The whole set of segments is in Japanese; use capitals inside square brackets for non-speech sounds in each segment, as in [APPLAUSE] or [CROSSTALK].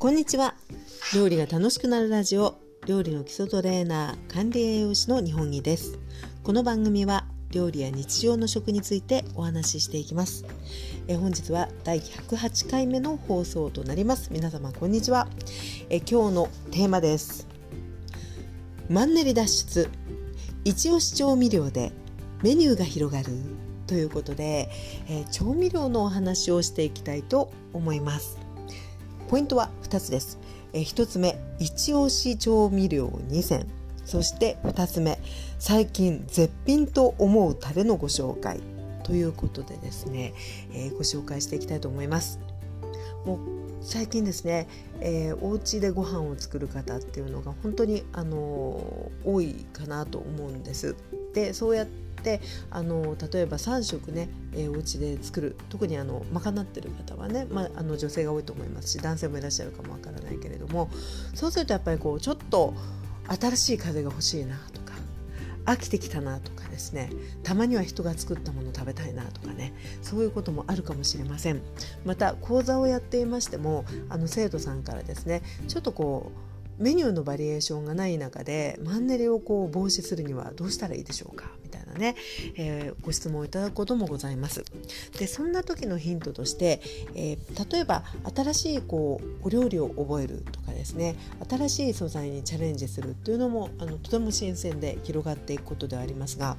こんにちは。料理が楽しくなるラジオ。料理の基礎トレーナー管理栄養士の日本木です。この番組は料理や日常の食についてお話ししていきます。え本日は第108回目の放送となります。皆様こんにちは。え今日のテーマです。マンネリ脱出。一押し調味料でメニューが広がる。ということで、え調味料のお話をしていきたいと思います。ポイントは2つです。え1つ目、一押し調味料2選。そして2つ目、最近絶品と思うタレのご紹介。ということでですね、えー、ご紹介していきたいと思います。もう最近ですね、えー、お家でご飯を作る方っていうのが本当に、あのー、多いかなと思うんです。でそうやってあの例えば3食ね、えー、お家で作る特にあの賄ってる方はね、まあ、あの女性が多いと思いますし男性もいらっしゃるかもわからないけれどもそうするとやっぱりこうちょっと新しい風が欲しいなとか飽きてきたなとかですねたまには人が作ったもの食べたいなとかねそういうこともあるかもしれません。また講座をやっていましてもあの生徒さんからですねちょっとこうメニューのバリエーションがない中でマンネリをこう防止するにはどうしたらいいでしょうか？みたいなね、えー、ご質問をいただくこともございます。でそんな時のヒントとして、えー、例えば新しいこうお料理を覚えるとかですね新しい素材にチャレンジするっていうのもあのとても新鮮で広がっていくことではありますが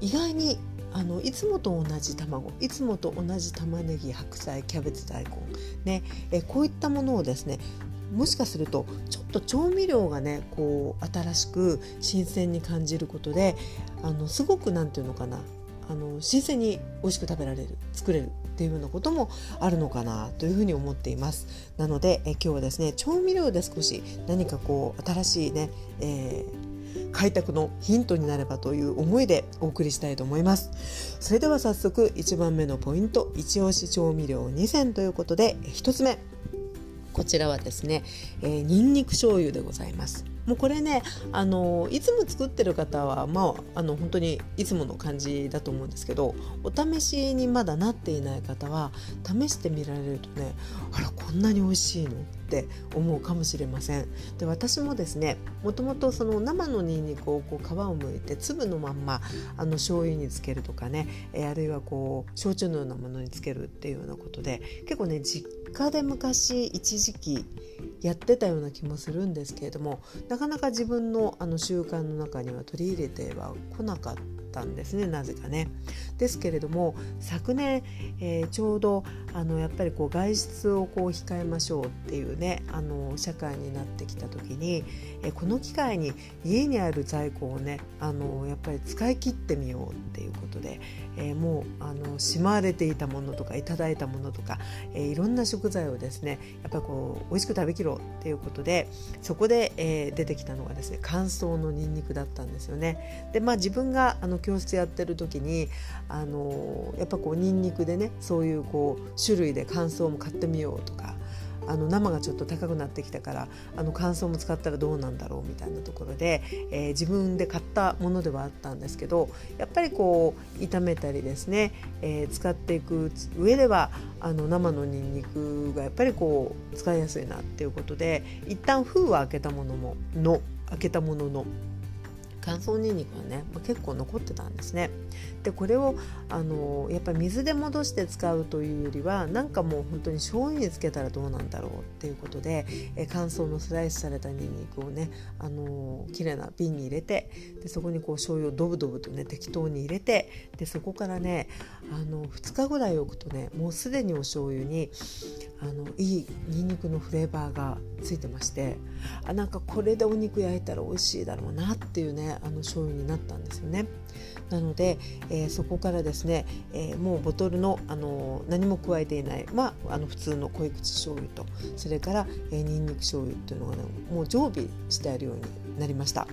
意外にあのいつもと同じ卵いつもと同じ玉ねぎ白菜キャベツ大根ねえこういったものをですねもしかするとちょっと調味料がねこう新しく新鮮に感じることであのすごく何て言うのかなあの新鮮に美味しく食べられる作れるっていうようなこともあるのかなというふうに思っています。なのでえ今日はですね調味料で少し何かこう新しいね、えー、開拓のヒントになればという思いでお送りしたいと思います。それでは早速1番目のポイント一押し調味料2選ということで1つ目。こちらはですね、えー、ニンニク醤油でございます。もうこれねあのいつも作ってる方はまああの本当にいつもの感じだと思うんですけどお試しにまだなっていない方は試してみられるとねあらこんなに美味しいの？って思うかもしれません。で私もですねもともとその生のニンニクをこう皮をむいて粒のまんまあの醤油につけるとかね、えあるいはこう焼酎のようなものにつけるっていうようなことで結構ね実家で昔一時期やってたような気もするんですけれどもなかなか自分のあの習慣の中には取り入れてはこなかったんですねなぜかね。ですけれども昨年、えー、ちょうどあのやっぱりこう外出をこう控えましょうっていうねあの社会になってきた時に、えー、この機会に家にある在庫をねあのやっぱり使い切ってみようっていうことで、えー、もうあのしまわれていたものとかいただいたものとか、えー、いろんな食材をですねやっぱりこう美味しく食べきろうっていうことでそこで、えー、出てきたのがですね乾燥のニンニクだったんですよね。でまあ自分があの教室やってる時にあのやっぱこうニンニクでねそういうこう種類で乾燥も買ってみようとかあの生がちょっと高くなってきたからあの乾燥も使ったらどうなんだろうみたいなところで、えー、自分で買ったものではあったんですけどやっぱりこう炒めたりですね、えー、使っていく上ではあの生のにんにくがやっぱりこう使いやすいなっていうことで一旦封は開けたものもの開けたものの乾燥にんにくがね、ま、結構残ってたんですね。でこれをあのやっぱり水で戻して使うというよりはなんかもう本当に醤油につけたらどうなんだろうっていうことでえ乾燥のスライスされたにんにくをねあの綺麗な瓶に入れてでそこにこう醤油をドブドブとね適当に入れてでそこからねあの2日ぐらい置くとねもうすでにお醤油にあのいいにんにくのフレーバーがついてましてあなんかこれでお肉焼いたら美味しいだろうなっていうねあの醤油になったんですよね。なので、えー、そこからですね、えー、もうボトルの、あの何も加えていない、まあ、あの普通の濃い口醤油とそれから、えー、にんにく醤油っていうのがねもう常備してあるようになりました。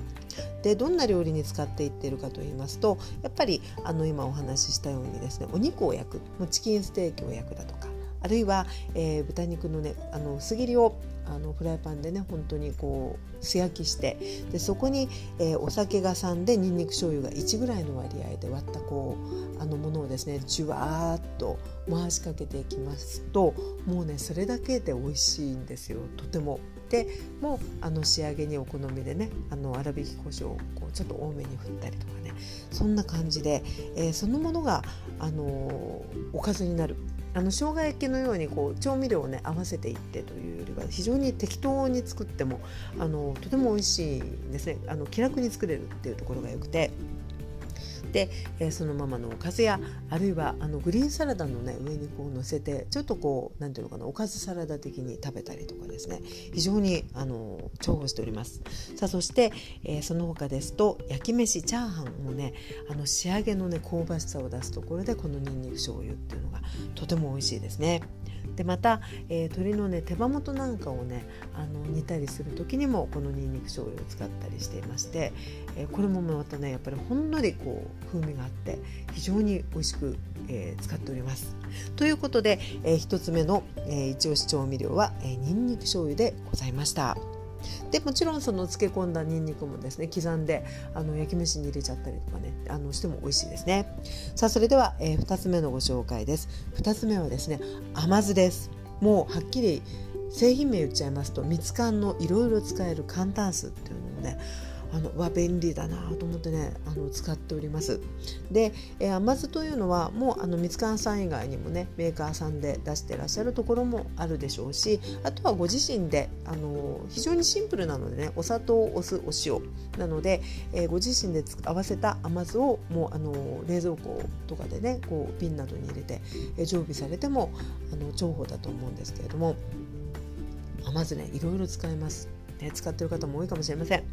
でどんな料理に使っていってるかと言いますとやっぱりあの今お話ししたようにですねお肉を焼くもうチキンステーキを焼くだとかあるいは、えー、豚肉のねあの薄切りをあのフライパンでね本当にこう素焼きしてでそこに、えー、お酒が3でにんにく醤油が1ぐらいの割合で割ったこうあのものをですねじゅわーっと回しかけていきますともうねそれだけで美味しいんですよ。とても。でもうあの仕上げにお好みでねあの粗挽き胡椒をこうちょっと多めに振ったりとかね。そんな感じで、えー、そのものが、あのー、おかずになる。あの生姜焼きのようにこう調味料をね合わせていってというよりは非常に適当に作ってもあのとても美味しいですねあの気楽に作れるっていうところがよくて。で、えー、そのままのおかずやあるいはあのグリーンサラダのね上にこう乗せてちょっとこうなんていうのかなおかずサラダ的に食べたりとかですね非常にあの重宝しておりますさあそして、えー、その他ですと焼き飯チャーハンもねあの仕上げのね香ばしさを出すところでこのにんにく醤油っていうのがとても美味しいですね。でまた、えー、鶏のね手羽元なんかをねあの煮たりする時にもこのにんにく醤油を使ったりしていまして、えー、これもまたねやっぱりほんのりこう風味があって非常に美味しく、えー、使っております。ということで、えー、1つ目の、えー、一押し調味料は、えー、にんにく醤油でございました。でもちろんその漬け込んだにんにくもですね刻んであの焼き飯に入れちゃったりとかねあのしても美味しいですね。さあそれでは、えー、2つ目のご紹介です。2つ目はですね甘酢です。もうはっきり製品名言っちゃいますと蜜柑のいろいろ使える簡単酢っていうのをねあのは便利だなと思ってねあの使っております。で、えー、甘酢というのはもうあの蜜柑さん以外にもねメーカーさんで出してらっしゃるところもあるでしょうしあとはご自身であの非常にシンプルなのでねお砂糖お酢お塩なので、えー、ご自身で合わせた甘酢をもうあの冷蔵庫とかでねこう瓶などに入れて、えー、常備されてもあの重宝だと思うんですけれども甘酢ねいろいろ使えます。使ってる方も多いかもしれません。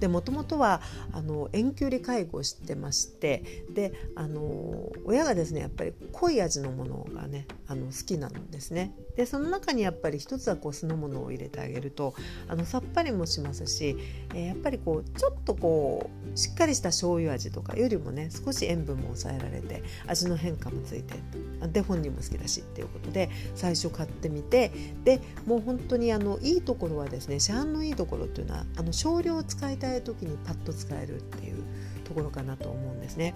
でもともとはあの遠距離介護してましてであの親がですねやっぱり濃い味のものがねあの好きなんですね。でその中にやっぱり一つはこう酢の物を入れてあげるとあのさっぱりもしますし、えー、やっぱりこうちょっとこうしっかりした醤油味とかよりもね少し塩分も抑えられて味の変化もついてで本人も好きだしっていうことで最初買ってみてでもう本当にあのいいところはですね市販のいいところっていうのはあの少量使いたい時にパッと使えるっていうところかなと思うんですね。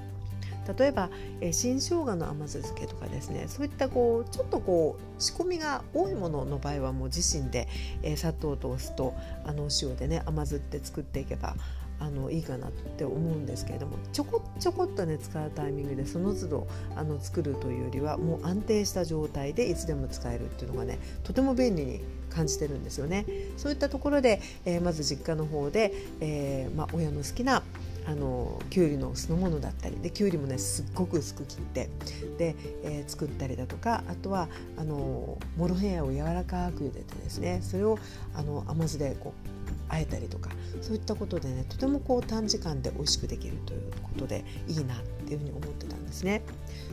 例えば、えー、新生姜の甘酢漬けとかですねそういったこうちょっとこう仕込みが多いものの場合はもう自身で、えー、砂糖とお酢とあのお塩でね甘酢って作っていけばあのいいかなって思うんですけれどもちょこちょこっとね使うタイミングでその都度あの作るというよりはもう安定した状態でいつでも使えるっていうのがねとても便利に感じてるんですよね。そういったところで、えー、まず実家の方で、えーまあ、親の好きなあのきゅうりの酢の物だったりできゅうりもねすっごく薄く切ってで、えー、作ったりだとかあとはあのモロヘイヤを柔らかく茹でてですねそれをあの甘酢でこうあえたりとかそういったことでねとてもこう短時間で美味しくできるということでいいなっていうふうに思ってたんですね。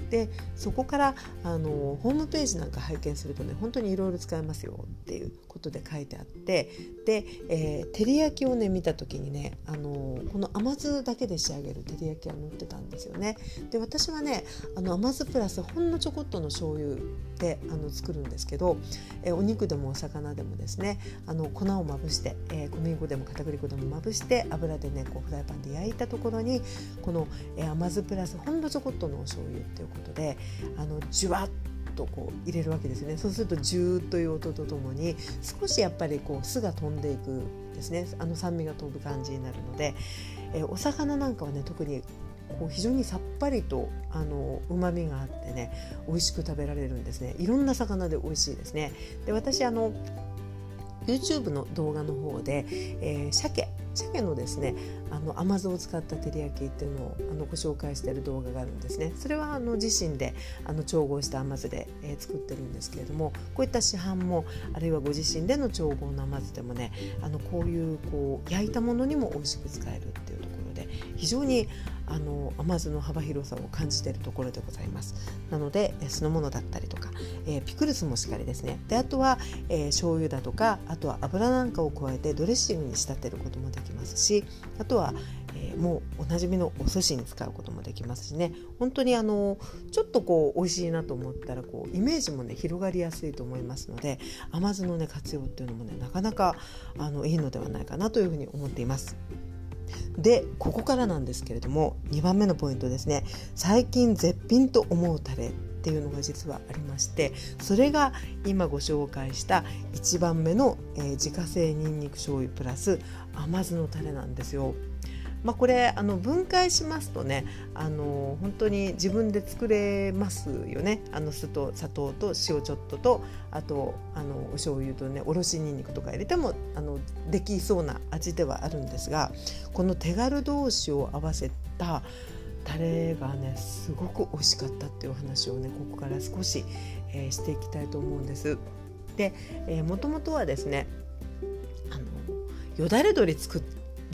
でそこからあのホームページなんか拝見するとね本当にいろいろ使えますよっていうことで書いてあってで、えー、照り焼きをね見た時にねあのこの甘酢だけで仕上げる照り焼きが載ってたんですよね。で私はねあの甘酢プラスほんのちょこっとの醤油であの作るんですけど、えー、お肉でもお魚でもですねあの粉をまぶして、えー、小麦粉でも片栗粉でもまぶして油でねこうフライパンで焼いたところにこの、え、甘酢プラスほんのちょこっとのお醤油っていうことであのじゅわっとこう入れるわけですね。そうするとジューという音とともに少しやっぱりこう酢が飛んでいくですね。あの酸味が飛ぶ感じになるので、え、お魚なんかはね特にこう非常にさっぱりとあの旨味があってね美味しく食べられるんですね。いろんな魚で美味しいですね。で私あの YouTube の動画の方で、えー、鮭鮭のですねあの甘酢を使った照り焼きっていうのをあのご紹介している動画があるんですね。それはあの自身であの調合した甘酢で、えー、作ってるんですけれどもこういった市販もあるいはご自身での調合の甘酢でもねあのこういうこう焼いたものにも美味しく使えるっていうところで非常にあの甘酢の幅広さを感じているところでございます。なので酢の物だったりとか、えー、ピクルスもしっかりですね。であとは、えー、醤油だとかあとは油なんかを加えてドレッシングに仕立てることもできますしあとは、えー、もうおなじみのお寿司に使うこともできますしね。本当にあのちょっとこう美味しいなと思ったらこうイメージもね広がりやすいと思いますので甘酢のね活用っていうのもねなかなかあのいいのではないかなというふうに思っています。でここからなんですけれども2番目のポイントですね最近絶品と思うタレっていうのが実はありましてそれが今ご紹介した1番目の、えー、自家製にんにく醤油プラス甘酢のタレなんですよ。まあ、これあの分解しますとねあの本当に自分で作れますよねあの酢と砂糖と塩ちょっととあとあのお醤油とねおろしにんにくとか入れてもあのできそうな味ではあるんですがこの手軽同士を合わせたタレがねすごく美味しかったっていう話をねここから少し、えー、していきたいと思うんです。で、えー、もともとはですねあのよだれ鶏作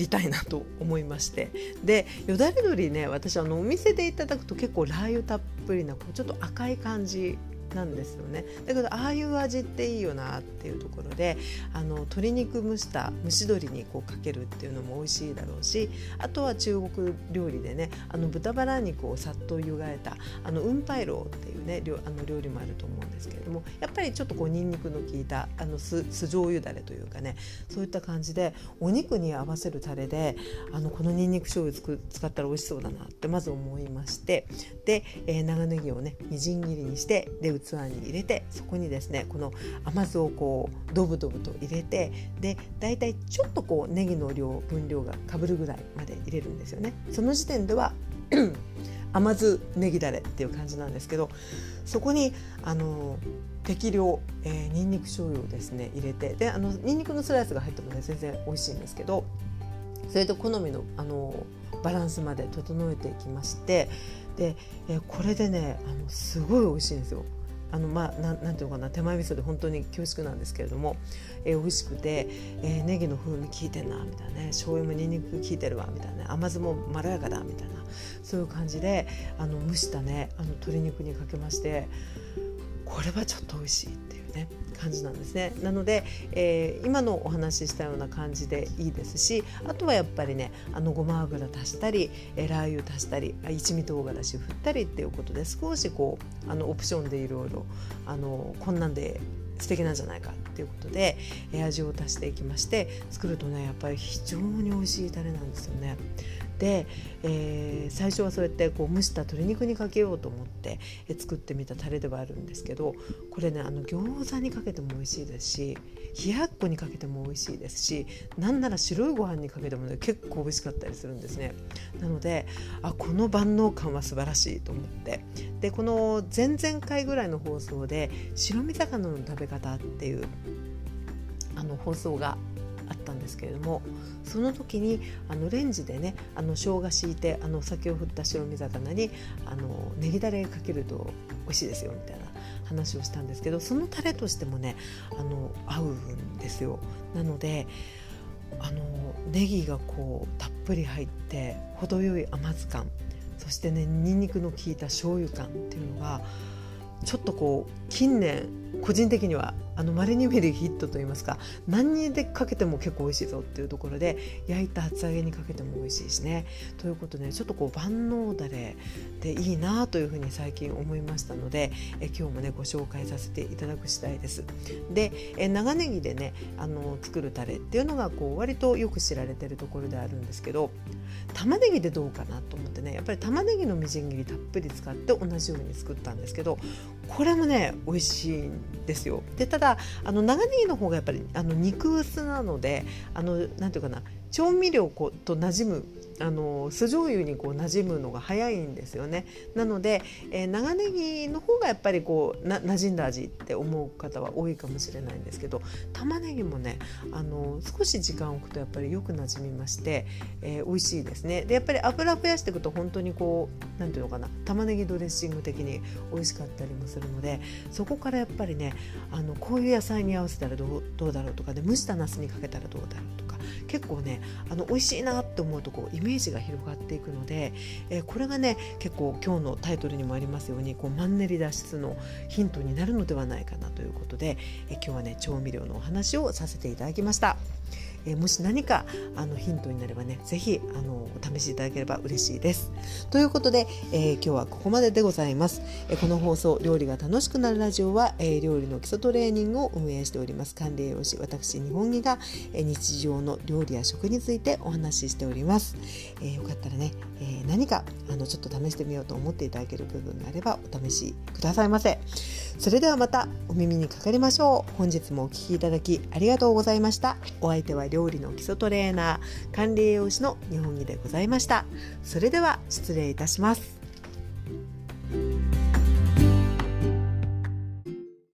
りたいなと思いまして。でよだれ鶏ね私あのお店でいただくと結構ラー油たっぷりなこうちょっと赤い感じなんですよね。だけどああいう味っていいよなっていうところであの鶏肉蒸した蒸し鶏にこうかけるっていうのも美味しいだろうしあとは中国料理でねあの豚バラ肉をさっと湯がいたあの雲白肉っていうねあの料理もあると思うんですけれどもやっぱりちょっとこうにんにくの効いたあの酢酢醤油だれというかねそういった感じでお肉に合わせるタレであのこのにんにく醤油つく使ったら美味しそうだなってまず思いましてで、えー、長ネギをねみじん切りにしてで器に入れてそこにですねこの甘酢をこうドブドブと入れてで大体ちょっとこうネギの量分量がかぶるぐらいまで入れるんですよね。その時点では [CLEARS THROAT] 甘酢ネギだれっていう感じなんですけどそこにあの適量、えー、にんにく醤油をですね入れてであのにんにくのスライスが入ってもね全然美味しいんですけどそれと好みのあのバランスまで整えていきましてで、えー、これでねあのすごい美味しいんですよ。あのまあ、なんていうのかな手前味噌で本当に恐縮なんですけれども、えー、美味しくて、えー、ネギの風味効いてんなみたいなね醤油もにんにく効いてるわみたいな、甘酢もまろやかだみたいなそういう感じであの蒸したねあの鶏肉にかけましてこれはちょっと美味しい。っね感じなんですねなので、えー、今のお話ししたような感じでいいですしあとはやっぱりねあのごま油足したり、えー、ラー油足したり一味唐辛子振ったりっていうことで少しこうあのオプションでいろいろあのこんなんで素敵なんじゃないかっていうことで、味を足していきまして作るとねやっぱり非常に美味しいタレなんですよね。で、えー、最初はそうやってこう蒸した鶏肉にかけようと思って作ってみたタレではあるんですけどこれねあの餃子にかけても美味しいですし冷やっこにかけても美味しいですしなんなら白いご飯にかけても、ね、結構美味しかったりするんですね。なのであこの万能感は素晴らしいと思ってでこの前々回ぐらいの放送で白身魚の食べ方っていうあの放送があったんですけれどもその時にあのレンジでねあの生姜敷いてあの酒を振った白身魚にあのネギだれかけると美味しいですよみたいな話をしたんですけどそのタレとしてもねあの合うんですよ。なのであのネギがこうたっぷり入って程よい甘酢感そしてねにんにくの効いた醤油感っていうのがちょっとこう近年個人的にはあの稀に見るヒットといいますか何にでかけても結構美味しいぞっていうところで焼いた厚揚げにかけても美味しいしねということでちょっとこう万能だれでいいなというふうに最近思いましたのでえ今日もねご紹介させていただく次第です。でえ長ネギでねあの作るタレっていうのがこう割とよく知られてるところであるんですけど玉ねぎでどうかなと思ってねやっぱり玉ねぎのみじん切りたっぷり使って同じように作ったんですけどこれもね美味しいんですよ。でただあの長ネギの方がやっぱりあの肉薄なのであのなんていうかな調味料こうと馴染むあの酢醤油にこう馴染むのが早いんですよね。なので、えー、長ネギの方がやっぱりこうな馴染んだ味って思う方は多いかもしれないんですけど玉ねぎもねあの少し時間を置くとやっぱりよく馴染みまして、えー、美味しいですね。でやっぱり油増やしていくと本当にこう何ていうのかな玉ねぎドレッシング的に美味しかったりもするのでそこからやっぱりねあのこういう野菜に合わせたらどうどうだろうとかで蒸したなすにかけたらどうだろうとか結構ねあの美味しいなって思うとこうイメージが広がっていくので、えー、これがね結構今日のタイトルにもありますようにこうマンネリ脱出のヒントになるのではないかなということで、えー、今日はね調味料のお話をさせていただきました。えー、もし何かあのヒントになればね是非あのお試しいただければ嬉しいです。ということで、えー、今日はここまででございます。えー、この放送「料理が楽しくなるラジオは」え料理の基礎トレーニングを運営しております管理栄養士私日本木が、え日常の料理や食についてお話ししております。えよかったらね、え何かあのちょっと試してみようと思っていただける部分があればお試しくださいませ。それではまたお耳にかかりましょう。本日もお聴きいただきありがとうございました。お相手は料理の基礎トレーナー管理栄養士の日本木でございました。それでは失礼いたします。